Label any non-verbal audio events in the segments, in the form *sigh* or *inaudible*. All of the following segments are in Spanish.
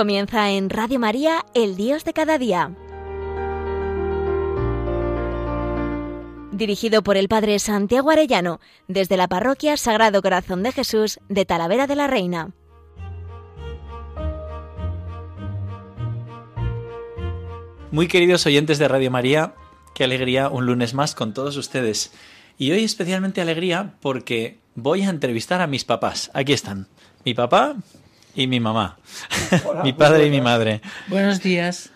Comienza en Radio María, El Dios de cada día. Dirigido por el Padre Santiago Arellano, desde la Parroquia Sagrado Corazón de Jesús de Talavera de la Reina. Muy queridos oyentes de Radio María, qué alegría un lunes más con todos ustedes. Y hoy especialmente alegría porque voy a entrevistar a mis papás. Aquí están. Mi papá y mi mamá. *laughs* mi padre y mi madre. Buenos días.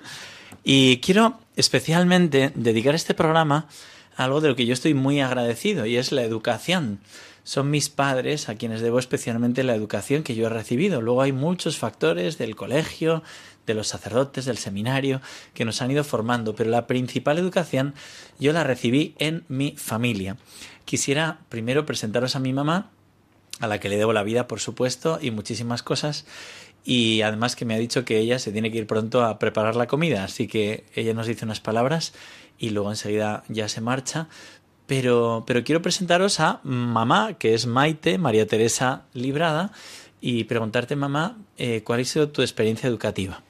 Y quiero especialmente dedicar este programa a algo de lo que yo estoy muy agradecido y es la educación. Son mis padres a quienes debo especialmente la educación que yo he recibido. Luego hay muchos factores del colegio, de los sacerdotes, del seminario, que nos han ido formando, pero la principal educación yo la recibí en mi familia. Quisiera primero presentaros a mi mamá, a la que le debo la vida, por supuesto, y muchísimas cosas, y además que me ha dicho que ella se tiene que ir pronto a preparar la comida, así que ella nos dice unas palabras y luego enseguida ya se marcha. Pero, pero quiero presentaros a mamá, que es Maite, María Teresa Librada, y preguntarte, mamá, eh, ¿cuál ha sido tu experiencia educativa?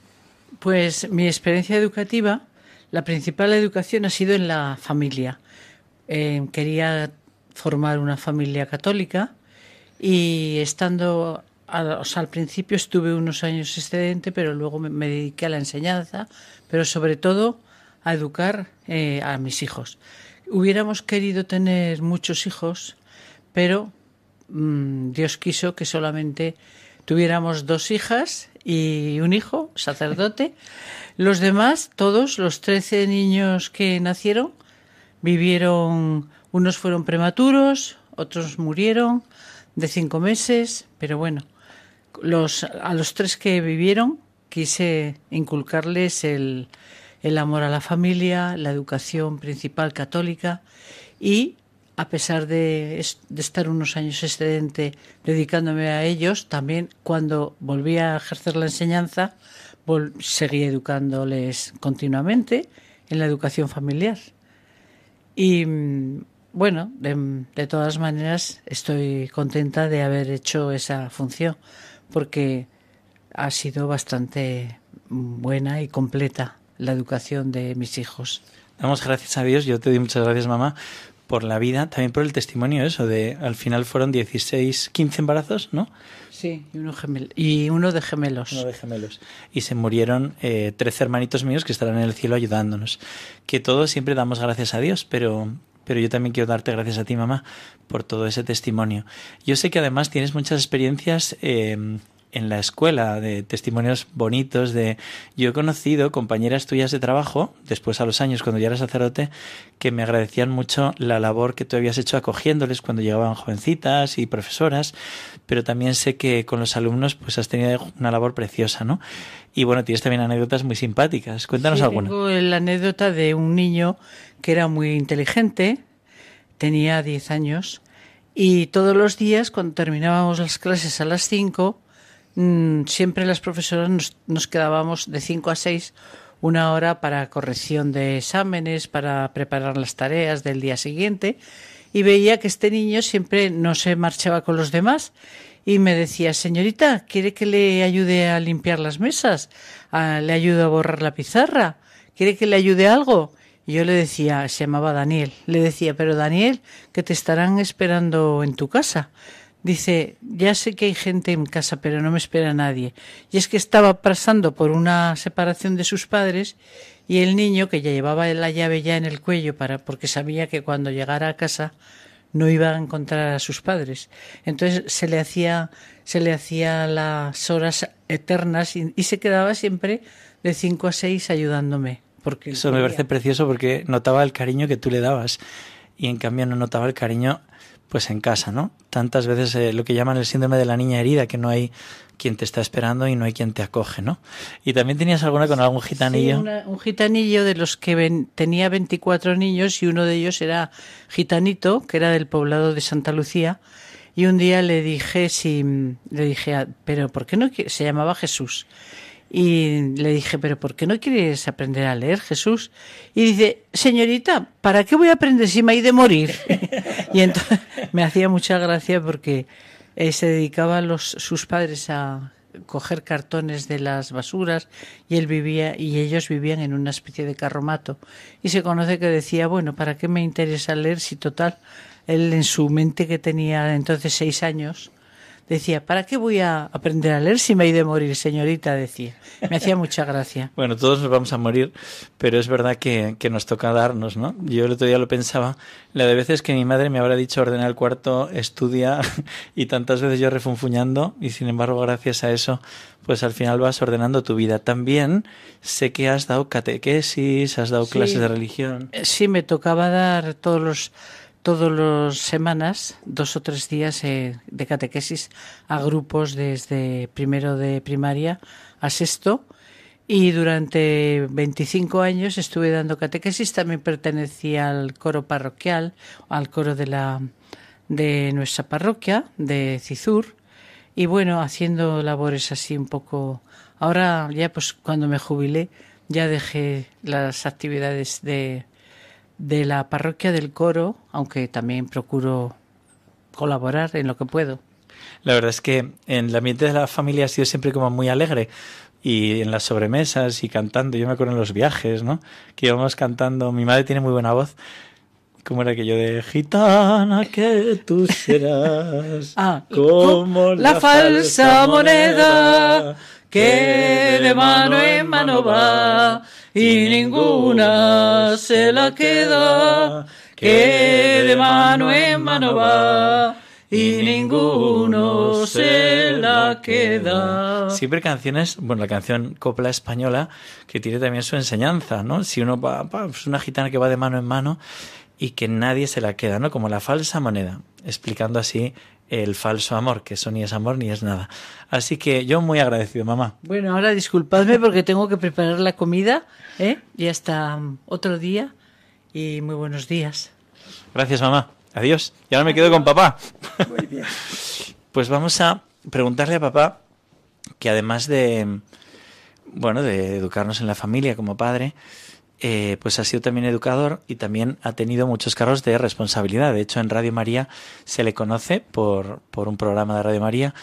Pues mi experiencia educativa, la principal educación ha sido en la familia. Eh, quería formar una familia católica y estando al principio estuve unos años excedente, pero luego me, dediqué a la enseñanza, pero sobre todo a educar eh, a mis hijos. Hubiéramos querido tener muchos hijos, pero mm, Dios quiso que solamente tuviéramos dos hijas y un hijo, sacerdote. Los demás, todos, los trece niños que nacieron, vivieron, unos fueron prematuros, otros murieron de cinco meses, pero bueno, los, a los tres que vivieron quise inculcarles el, el amor a la familia, la educación principal católica y a pesar de, estar unos años excedente dedicándome a ellos, también cuando volví a ejercer la enseñanza, seguí educándoles continuamente en la educación familiar. Y mm, bueno, de, de, todas maneras estoy contenta de haber hecho esa función porque ha sido bastante buena y completa la educación de mis hijos. Damos gracias a Dios, yo te doy muchas gracias mamá por la vida, también por el testimonio eso de al final fueron 16, 15 embarazos, ¿no? Sí, y uno, gemel y uno de gemelos. Uno de gemelos. Y se murieron eh, 13 hermanitos míos que estarán en el cielo ayudándonos. Que todos siempre damos gracias a Dios, pero, pero yo también quiero darte gracias a ti, mamá, por todo ese testimonio. Yo sé que además tienes muchas experiencias eh, en la escuela, de testimonios bonitos de yo he conocido compañeras tuyas de trabajo, después a los años cuando ya eras sacerdote, que me agradecían mucho la labor que tú habías hecho acogiéndoles cuando llegaban jovencitas y profesoras, pero también sé que con los alumnos pues has tenido una labor preciosa, ¿no? Y bueno, tienes también anécdotas muy simpáticas. Cuéntanos sí, alguna. Tengo la anécdota de un niño que era muy inteligente, tenía 10 años, y todos los días cuando terminábamos las clases a las 5, Mm, siempre las profesoras nos, quedábamos de 5 a 6 una hora para corrección de exámenes, para preparar las tareas del día siguiente y veía que este niño siempre no se marchaba con los demás y me decía, señorita, ¿quiere que le ayude a limpiar las mesas? ¿Le ayudo a borrar la pizarra? ¿Quiere que le ayude algo? Y yo le decía, se llamaba Daniel, le decía, pero Daniel, que te estarán esperando en tu casa. Dice, ya sé que hay gente en casa, pero no me espera nadie. Y es que estaba pasando por una separación de sus padres y el niño, que ya llevaba la llave ya en el cuello para, porque sabía que cuando llegara a casa no iba a encontrar a sus padres. Entonces se le hacía, se le hacía las horas eternas y, se quedaba siempre de cinco a seis ayudándome. Porque Eso me parece precioso porque notaba el cariño que tú le dabas y en cambio no notaba el cariño pues en casa, ¿no? Tantas veces eh, lo que llaman el síndrome de la niña herida, que no hay quien te está esperando y no hay quien te acoge, ¿no? Y también tenías alguna con algún gitanillo. Sí, un gitanillo de los que ven, tenía 24 niños y uno de ellos era gitanito, que era del poblado de Santa Lucía. Y un día le dije si le dije, pero ¿por qué no se llamaba Jesús? Y le dije, pero ¿por qué no quieres aprender a leer, Jesús? Y dice, señorita, ¿para qué voy a aprender si me hay de morir? *laughs* y entonces me hacía mucha gracia porque eh, se dedicaba los, sus padres a coger cartones de las basuras y él vivía y ellos vivían en una especie de carromato y se conoce que decía bueno para qué me interesa leer si total él en su mente que tenía entonces seis años decía, ¿para qué voy a aprender a leer si me he de morir, señorita? Decía. Me hacía mucha gracia. *laughs* bueno, todos nos vamos a morir, pero es verdad que, que, nos toca darnos, ¿no? Yo el otro día lo pensaba, la de veces que mi madre me habrá dicho ordenar el cuarto, estudia, *laughs* y tantas veces yo refunfuñando, y sin embargo, gracias a eso, pues al final vas ordenando tu vida. También sé que has dado catequesis, has dado Sí. clases de religión. Sí, me tocaba dar todos los todos los semanas, dos o tres días eh, de catequesis a grupos desde primero de primaria a sexto. Y durante 25 años estuve dando catequesis, también pertenecía al coro parroquial, al coro de la de nuestra parroquia de Cizur. Y bueno, haciendo labores así un poco. Ahora ya pues cuando me jubilé ya dejé las actividades de de la parroquia del coro, aunque también procuro colaborar en lo que puedo. La verdad es que en el ambiente de la familia ha sido siempre como muy alegre. Y en las sobremesas y cantando, yo me acuerdo en los viajes, ¿no? Que íbamos cantando. Mi madre tiene muy buena voz. ¿Cómo era aquello de gitana que tú serás? Ah, como la falsa moneda que de mano en mano va y ninguna se la queda, que de mano en mano va y ninguno se la queda. Siempre canciones, bueno, la canción Copla Española, que tiene también su enseñanza, ¿no? Si uno va, va, es una gitana que va de mano en mano y que nadie se la queda, ¿no? Como la falsa moneda, explicando así el falso amor, que eso ni es amor ni es nada. Así que yo muy agradecido, mamá. Bueno, ahora disculpadme porque tengo que preparar la comida, ¿eh? Y hasta um, otro día y muy buenos días. Gracias, mamá. Adiós. Y ahora me quedo con papá. Muy bien. *laughs* Pues vamos a preguntarle a papá que además de bueno, de educarnos en la familia como padre, eh, pues ha sido también educador y también ha tenido muchos cargos de responsabilidad. De hecho, en Radio María se le conoce por, por un programa de Radio María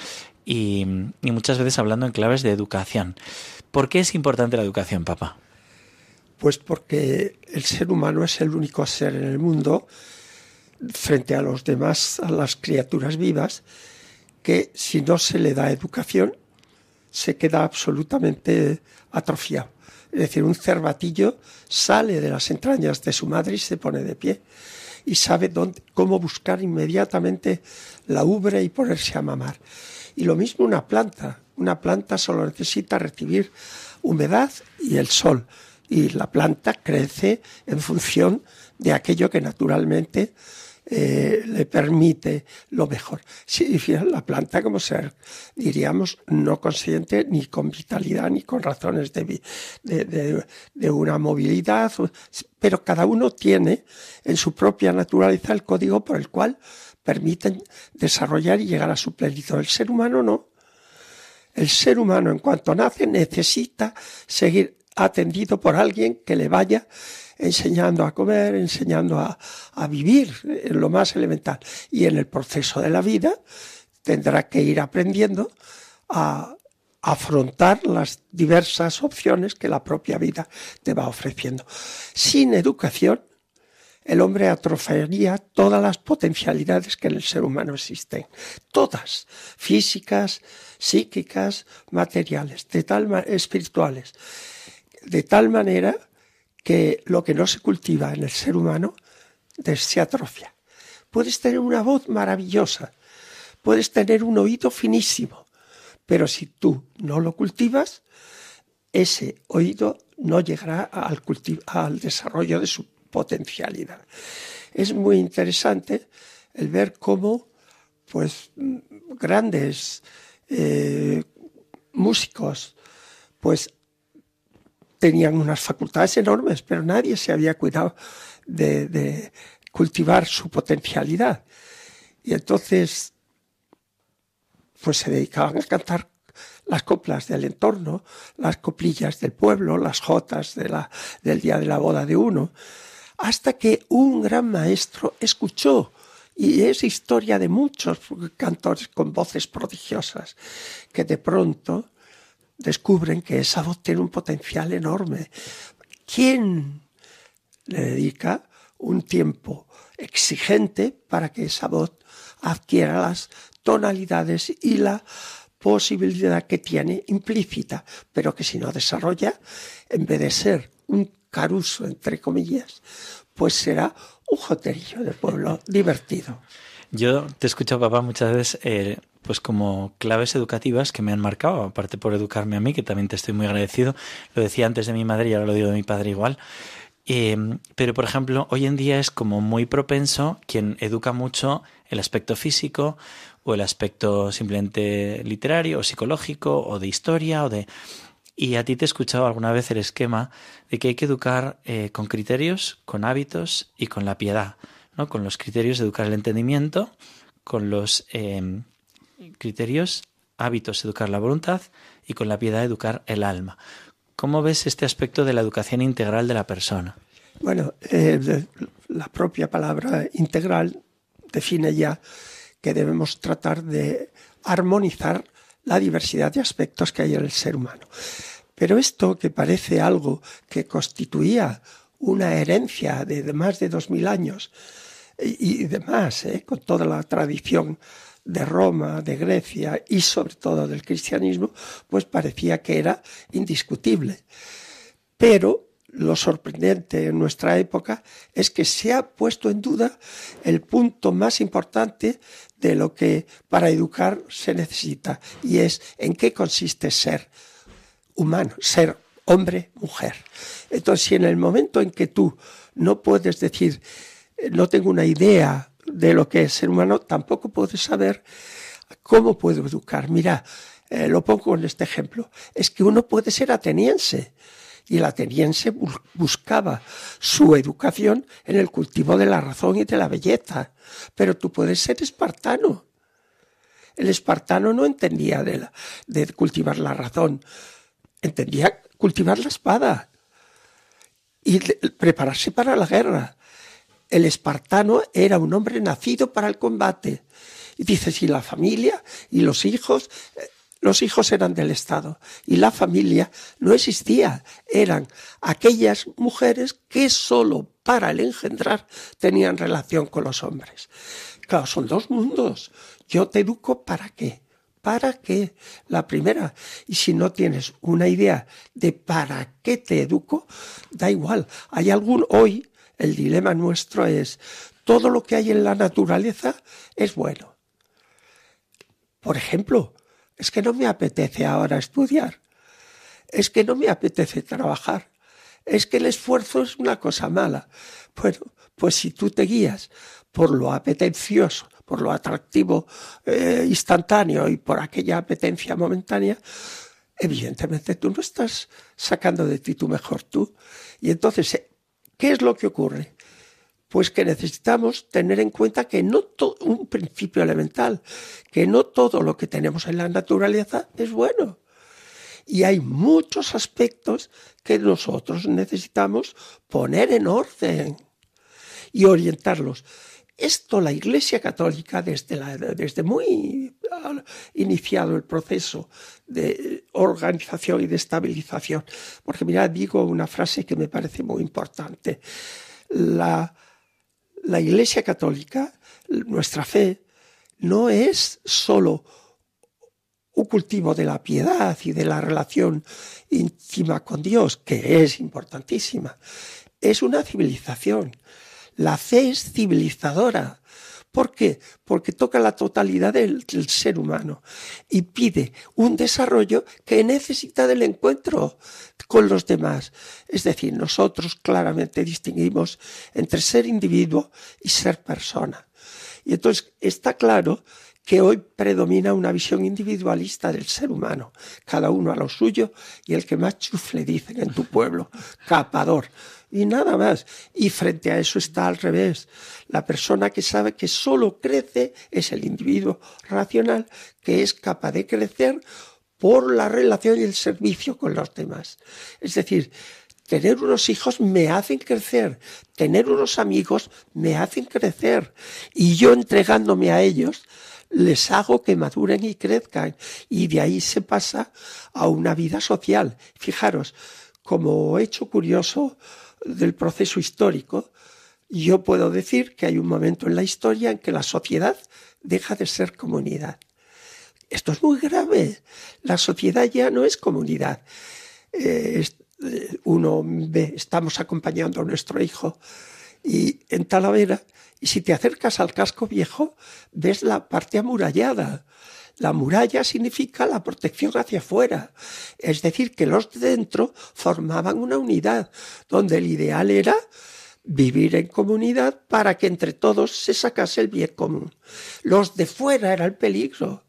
y, y muchas veces hablando en claves de educación. ¿Por qué es importante la educación, papá? Pues porque el ser humano es el único ser en el mundo, frente a los demás, a las criaturas vivas, que si no se le da educación, se queda absolutamente atrofiado. Es decir, un cervatillo sale de las entrañas de su madre y se pone de pie y sabe cómo buscar inmediatamente la ubre y ponerse a mamar. Y lo mismo una planta. Una planta solo necesita recibir humedad y el sol. Y la planta crece en función de aquello que naturalmente eh, le permite lo mejor. Si la planta como ser, diríamos, no consciente ni con vitalidad ni con razones de, de, de, de, una movilidad, pero cada uno tiene en su propia naturaleza el código por el cual permiten desarrollar y llegar a su plenitud. El ser humano no. El ser humano en cuanto nace necesita seguir atendido por alguien que le vaya enseñando a comer, enseñando a, vivir en lo más elemental. Y en el proceso de la vida tendrá que ir aprendiendo a afrontar las diversas opciones que la propia vida te va ofreciendo. Sin educación, el hombre atrofiaría todas las potencialidades que en el ser humano existen. Todas, físicas, psíquicas, materiales, de tal espirituales. De tal manera que lo que no se cultiva en el ser humano se atrofia. Puedes tener una voz maravillosa, puedes tener un oído finísimo, pero si tú no lo cultivas, ese oído no llegará al, al desarrollo de su potencialidad. Es muy interesante el ver cómo pues grandes eh, músicos pues tenían unas facultades enormes, pero nadie se había cuidado de, cultivar su potencialidad. Y entonces, pues se dedicaban a cantar las coplas del entorno, las coplillas del pueblo, las jotas del día de la boda de uno, hasta que un gran maestro escuchó Y es historia de muchos cantores con voces prodigiosas que de pronto descubren que esa voz tiene un potencial enorme. ¿Quién le dedica un tiempo exigente para que esa voz adquiera las tonalidades y la posibilidad que tiene implícita, pero que si no desarrolla, en vez de ser un caruso, entre comillas, pues será un joterillo de pueblo *laughs* divertido. Yo te he escuchado, papá, muchas veces, eh, pues como claves educativas que me han marcado, aparte por educarme a mí, que también te estoy muy agradecido. Lo decía antes de mi madre y ahora lo digo de mi padre igual. Eh, pero, por ejemplo, hoy en día es como muy propenso quien educa mucho el aspecto físico o el aspecto simplemente literario o psicológico o de historia o de... Y a ti te he escuchado alguna vez el esquema de que hay que educar eh, con criterios, con hábitos y con la piedad, ¿no? Con los criterios de educar el entendimiento, con los em, criterios, hábitos, educar la voluntad y con la piedad, educar el alma. ¿Cómo ves este aspecto de la educación integral de la persona? Bueno, eh, la propia palabra integral define ya que debemos tratar de armonizar la diversidad de aspectos que hay en el ser humano. Pero esto que parece algo que constituía una herencia de, más de dos mil años y, demás, ¿eh? con toda la tradición de Roma, de Grecia y sobre todo del cristianismo, pues parecía que era indiscutible. Pero lo sorprendente en nuestra época es que se ha puesto en duda el punto más importante de lo que para educar se necesita y es en qué consiste ser humano, ser hombre, mujer. Entonces, si en el momento en que tú no puedes decir, no tengo una idea de lo que es ser humano, tampoco puedes saber cómo puedo educar. Mira, eh, lo pongo en este ejemplo, es que uno puede ser ateniense y el ateniense buscaba su educación en el cultivo de la razón y de la belleza. Pero tú puedes ser espartano. El espartano no entendía de, de cultivar la razón, entendía cultivar la espada y prepararse para la guerra. El espartano era un hombre nacido para el combate. Y dice, si la familia y los hijos eh, los hijos eran del Estado y la familia no existía. Eran aquellas mujeres que solo para el engendrar tenían relación con los hombres. Claro, son dos mundos. Yo te educo para qué. ¿Para qué? La primera. Y si no tienes una idea de para qué te educo, da igual. Hay algún hoy, el dilema nuestro es, todo lo que hay en la naturaleza es bueno. Por ejemplo, es que no me apetece ahora estudiar. Es que no me apetece trabajar. Es que el esfuerzo es una cosa mala. Bueno, pues si tú te guías por lo apetencioso, por lo atractivo eh, instantáneo y por aquella apetencia momentánea, evidentemente tú no estás sacando de ti tu mejor tú. Y entonces, ¿qué es lo que ocurre? pues que necesitamos tener en cuenta que no todo, un principio elemental, que no todo lo que tenemos en la naturaleza es bueno. Y hay muchos aspectos que nosotros necesitamos poner en orden y orientarlos. Esto la Iglesia Católica, desde, la, desde muy iniciado el proceso de organización y de estabilización, porque mira, digo una frase que me parece muy importante. La, la Iglesia Católica, nuestra fe, no es sólo un cultivo de la piedad y de la relación íntima con Dios, que es importantísima. Es una civilización. La fe es civilizadora. ¿Por qué? Porque toca la totalidad del, ser humano y pide un desarrollo que necesita del encuentro con los demás. Es decir, nosotros claramente distinguimos entre ser individuo y ser persona. Y entonces está claro que hoy predomina una visión individualista del ser humano, cada uno a lo suyo y el que más chufle dicen en tu pueblo, capador y nada más. Y frente a eso está al revés. La persona que sabe que solo crece es el individuo racional que es capaz de crecer por la relación y el servicio con los demás. Es decir, tener unos hijos me hacen crecer, tener unos amigos me hacen crecer y yo entregándome a ellos les hago que maduren y crezcan y de ahí se pasa a una vida social. Fijaros, como hecho curioso del proceso histórico, yo puedo decir que hay un momento en la historia en que la sociedad deja de ser comunidad. Esto es muy grave. La sociedad ya no es comunidad. Eh, eh, uno ve, estamos acompañando a nuestro hijo y en Talavera, y si te acercas al casco viejo, ves la parte amurallada. La muralla significa la protección hacia afuera, es decir, que los de dentro formaban una unidad, donde el ideal era vivir en comunidad para que entre todos se sacase el bien común. Los de fuera era el peligro.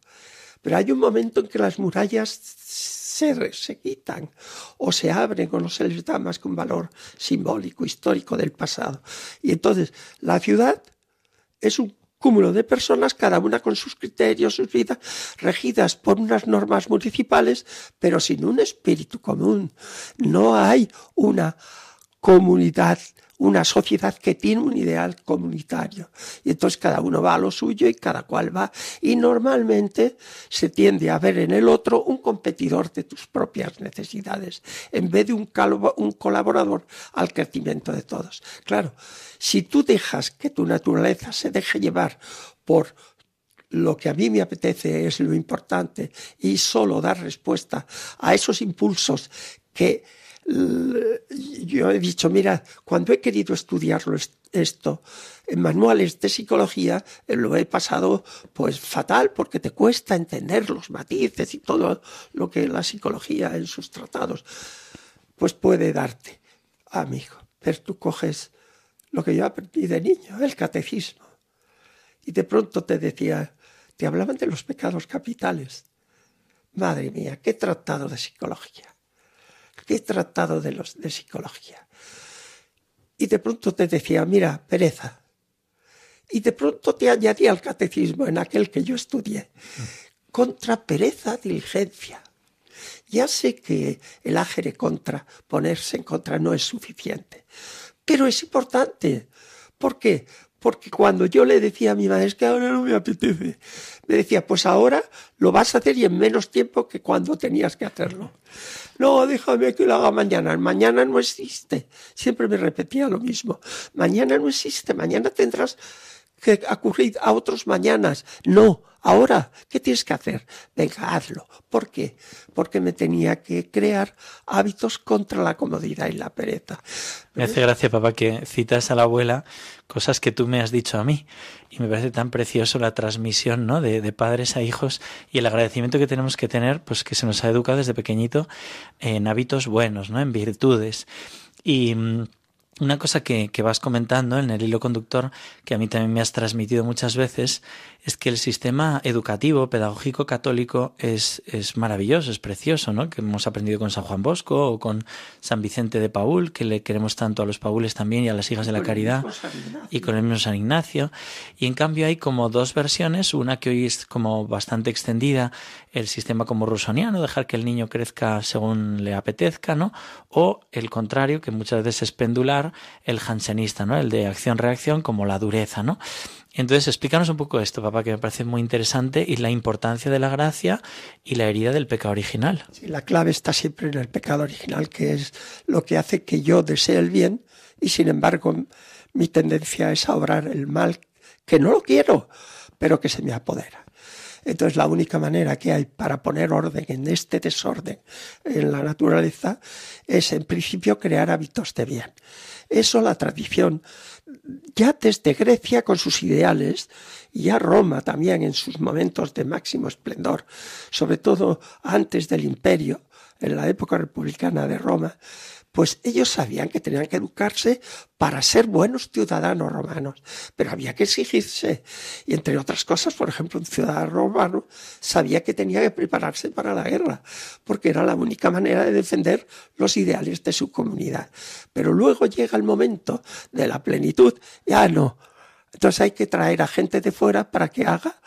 Pero hay un momento en que las murallas se, se quitan o se abren o no se les da más que un valor simbólico, histórico del pasado. Y entonces la ciudad es un cúmulo de personas, cada una con sus criterios, sus vidas, regidas por unas normas municipales, pero sin un espíritu común. No hay una comunidad una sociedad que tiene un ideal comunitario. Y entonces cada uno va a lo suyo y cada cual va. Y normalmente se tiende a ver en el otro un competidor de tus propias necesidades, en vez de un, un colaborador al crecimiento de todos. Claro, si tú dejas que tu naturaleza se deje llevar por lo que a mí me apetece es lo importante y solo dar respuesta a esos impulsos que yo he dicho, mira, cuando he querido estudiarlo esto en manuales de psicología, eh, lo he pasado pues fatal porque te cuesta entender los matices y todo lo que la psicología en sus tratados pues puede darte, amigo. Pero tú coges lo que yo aprendí de niño, el catecismo, y de pronto te decía, te hablaban de los pecados capitales. Madre mía, qué tratado de psicología qué tratado de, los, de psicología. Y de pronto te decía, mira, pereza. Y de pronto te añadía al catecismo en aquel que yo estudié. Contra pereza, diligencia. Ya sé que el ágere contra, ponerse en contra, no es suficiente. Pero es importante. ¿Por qué? Porque cuando yo le decía a mi madre, es que ahora no me apetece, me decía, pues ahora lo vas a hacer y en menos tiempo que cuando tenías que hacerlo. No, déjame que lo haga mañana. Mañana no existe. Siempre me repetía lo mismo. Mañana no existe. Mañana tendrás que acudir a otros mañanas. No, ahora, ¿qué tienes que hacer? Venga, hazlo. ¿Por qué? Porque me tenía que crear hábitos contra la comodidad y la pereza. Me hace gracia, papá, que citas a la abuela cosas que tú me has dicho a mí. Y me parece tan precioso la transmisión, ¿no? De, de, padres a hijos y el agradecimiento que tenemos que tener, pues que se nos ha educado desde pequeñito en hábitos buenos, ¿no? En virtudes. Y mm, una cosa que, que, vas comentando en el hilo conductor, que a mí también me has transmitido muchas veces, es que el sistema educativo, pedagógico católico es, es maravilloso, es precioso, ¿no? Que hemos aprendido con San Juan Bosco o con San Vicente de Paul, que le queremos tanto a los paules también y a las hijas de la caridad, y con el mismo San Ignacio. Y en cambio hay como dos versiones, una que hoy es como bastante extendida, el sistema como rusoniano, dejar que el niño crezca según le apetezca, ¿no? O el contrario, que muchas veces es pendular, el jansenista, ¿no? El de acción-reacción como la dureza, ¿no? Entonces, explícanos un poco esto, papá, que me parece muy interesante, y la importancia de la gracia y la herida del pecado original. La clave está siempre en el pecado original, que es lo que hace que yo desee el bien y, sin embargo, mi tendencia es a obrar el mal, que no lo quiero, pero que se me apodera. Entonces la única manera que hay para poner orden en este desorden en la naturaleza es en principio crear hábitos de bien. Eso la tradición ya desde Grecia con sus ideales, y ya Roma también en sus momentos de máximo esplendor, sobre todo antes del imperio, en la época republicana de Roma, pues ellos sabían que tenían que educarse para ser buenos ciudadanos romanos, pero había que exigirse. Y entre otras cosas, por ejemplo, un ciudadano romano sabía que tenía que prepararse para la guerra, porque era la única manera de defender los ideales de su comunidad. Pero luego llega el momento de la plenitud, ya no. Entonces hay que traer a gente de fuera para que haga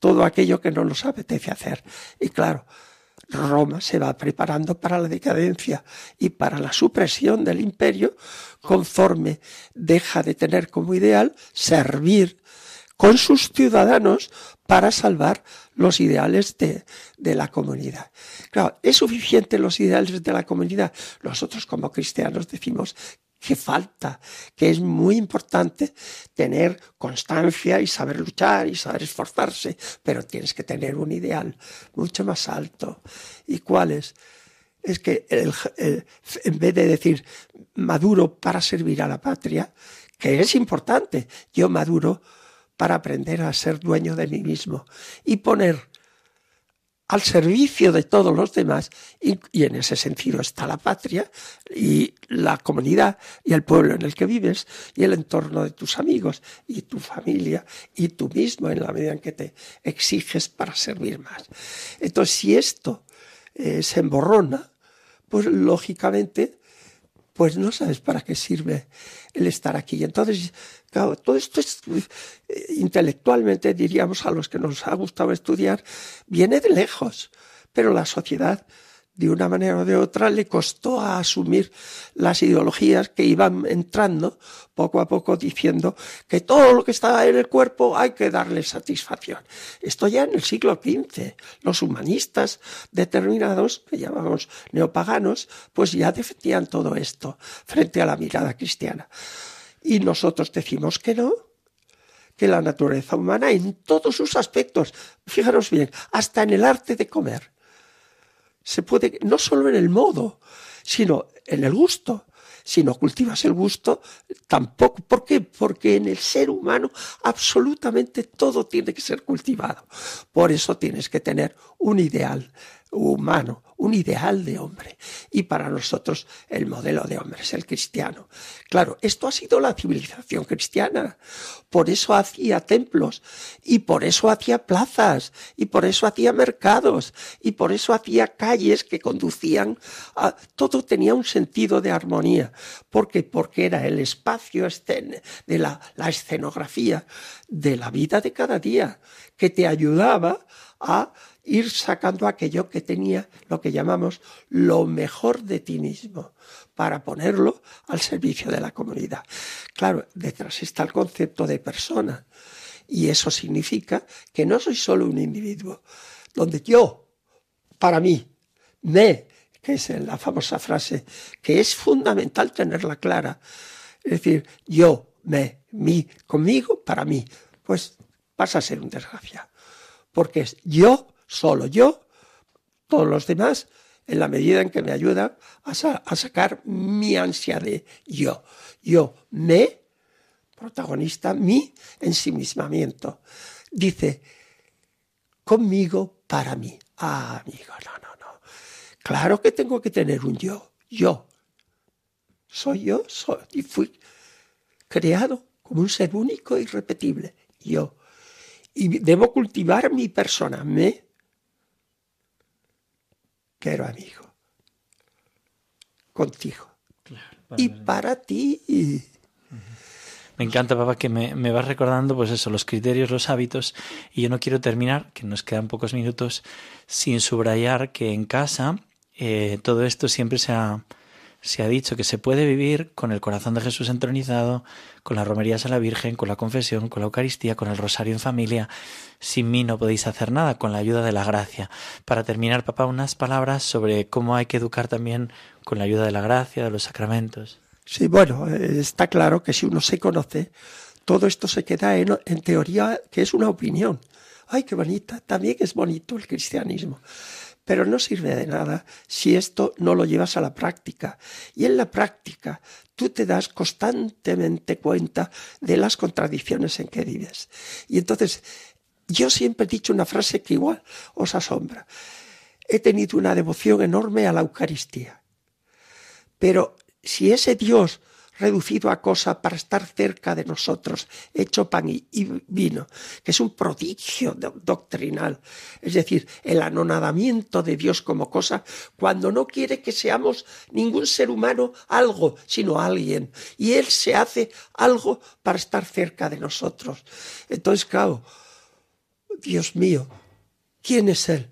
todo aquello que no nos apetece hacer. Y claro, Roma se va preparando para la decadencia y para la supresión del imperio conforme deja de tener como ideal servir con sus ciudadanos para salvar los ideales de, de, la comunidad. Claro, ¿es suficiente los ideales de la comunidad? Nosotros como cristianos decimos que falta, que es muy importante tener constancia y saber luchar y saber esforzarse, pero tienes que tener un ideal mucho más alto. ¿Y cuál es? Es que en vez de decir maduro para servir a la patria, que es importante, yo maduro para aprender a ser dueño de mí mismo y poner al servicio de todos los demás, y, en ese sentido está la patria y la comunidad y el pueblo en el que vives y el entorno de tus amigos y tu familia y tú mismo en la medida en que te exiges para servir más. Entonces, si esto eh, se emborrona, pues lógicamente, pues no sabes para qué sirve el estar aquí. Entonces, Claro, todo esto es eh, intelectualmente, diríamos, a los que nos ha gustado estudiar, viene de lejos, pero la sociedad de una manera o de otra le costó a asumir las ideologías que iban entrando poco a poco diciendo que todo lo que está en el cuerpo hay que darle satisfacción. Esto ya en el siglo XV, los humanistas determinados, que llamamos neopaganos, pues ya defendían todo esto frente a la mirada cristiana. Y nosotros decimos que no, que la naturaleza humana en todos sus aspectos, fijaros bien, hasta en el arte de comer, se puede, no solo en el modo, sino en el gusto. Si no cultivas el gusto, tampoco. ¿Por qué? Porque en el ser humano absolutamente todo tiene que ser cultivado. Por eso tienes que tener un ideal humano, un ideal de hombre. Y para nosotros el modelo de hombre es el cristiano. Claro, esto ha sido la civilización cristiana. Por eso hacía templos y por eso hacía plazas y por eso hacía mercados y por eso hacía calles que conducían a... Todo tenía un sentido de armonía. ¿Por qué? Porque era el espacio de la, la escenografía de la vida de cada día que te ayudaba a ir sacando aquello que tenía, lo que llamamos lo mejor de ti mismo, para ponerlo al servicio de la comunidad. Claro, detrás está el concepto de persona, y eso significa que no soy solo un individuo, donde yo, para mí, me, que es la famosa frase, que es fundamental tenerla clara, es decir, yo, me, mí, conmigo, para mí, pues pasa a ser un desgraciado. Porque es yo solo yo, todos los demás, en la medida en que me ayudan a, sacar mi ansia de yo. Yo, me, protagonista, mi ensimismamiento. Dice, conmigo, para mí. Ah, amigo, no, no, no. Claro que tengo que tener un yo. Yo. Soy yo, soy, y fui creado como un ser único e irrepetible. Yo. Y debo cultivar mi persona, me, quiero amigo, contigo. y para ti. Me encanta, papá, que me, me, vas recordando, pues eso, los criterios, los hábitos. Y yo no quiero terminar, que nos quedan pocos minutos, sin subrayar que en casa eh, todo esto siempre se ha, se ha dicho que se puede vivir con el corazón de Jesús entronizado, con las romerías a la Virgen, con la confesión, con la Eucaristía, con el rosario en familia. Sin mí no podéis hacer nada, con la ayuda de la gracia. Para terminar, papá, unas palabras sobre cómo hay que educar también con la ayuda de la gracia, de los sacramentos. Sí, bueno, eh, está claro que si uno se conoce, todo esto se queda en, teoría que es una opinión. Ay, qué bonita, también es bonito el cristianismo. Pero no sirve de nada si esto no lo llevas a la práctica. Y en la práctica tú te das constantemente cuenta de las contradicciones en que vives. Y entonces, yo siempre he dicho una frase que igual os asombra. He tenido una devoción enorme a la Eucaristía. Pero si ese Dios reducido a cosa para estar cerca de nosotros, hecho pan y, vino, que es un prodigio doctrinal, es decir, el anonadamiento de Dios como cosa, cuando no quiere que seamos ningún ser humano algo, sino alguien, y Él se hace algo para estar cerca de nosotros. Entonces, claro, Dios mío, ¿quién es Él?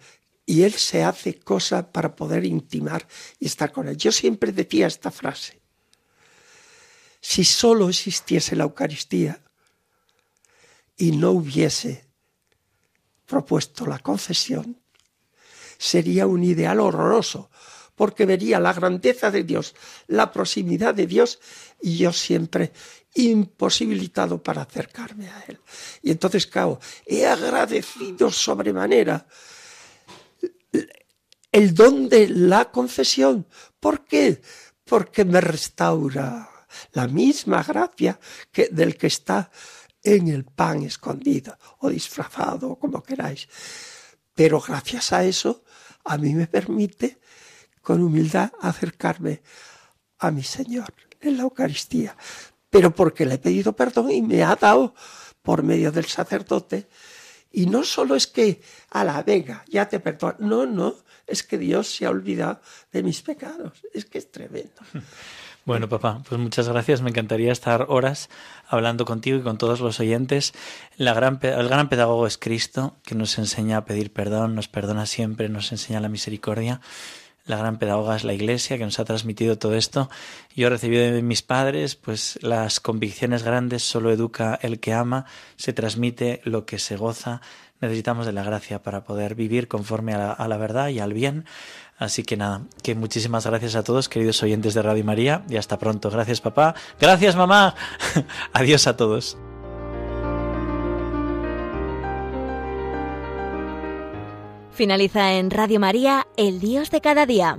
y Él se hace cosa para poder intimar y estar con Él. Yo siempre decía esta frase, si solo existiese la Eucaristía y no hubiese propuesto la confesión, sería un ideal horroroso, porque vería la grandeza de Dios, la proximidad de Dios, y yo siempre imposibilitado para acercarme a Él. Y entonces, claro, he agradecido sobremanera el don de la confesión. ¿Por qué? Porque me restaura la misma gracia que del que está en el pan escondido o disfrazado, como queráis. Pero gracias a eso, a mí me permite con humildad acercarme a mi Señor en la Eucaristía. Pero porque le he pedido perdón y me ha dado por medio del sacerdote. Y no solo es que, a la venga, ya te perdono. No, no, es que Dios se ha olvidado de mis pecados. Es que es tremendo. *laughs* Bueno, papá, pues muchas gracias. Me encantaría estar horas hablando contigo y con todos los oyentes. La gran, el gran pedagogo es Cristo, que nos enseña a pedir perdón, nos perdona siempre, nos enseña la misericordia. La gran pedagoga es la Iglesia, que nos ha transmitido todo esto. Yo he recibido de mis padres, pues las convicciones grandes solo educa el que ama, se transmite lo que se goza. Necesitamos de la gracia para poder vivir conforme a la, verdad y al bien. Así que nada, que muchísimas gracias a todos, queridos oyentes de Radio María, y hasta pronto. Gracias, papá. Gracias, mamá. *laughs* Adiós a todos. Finaliza en Radio María, El Dios de cada día.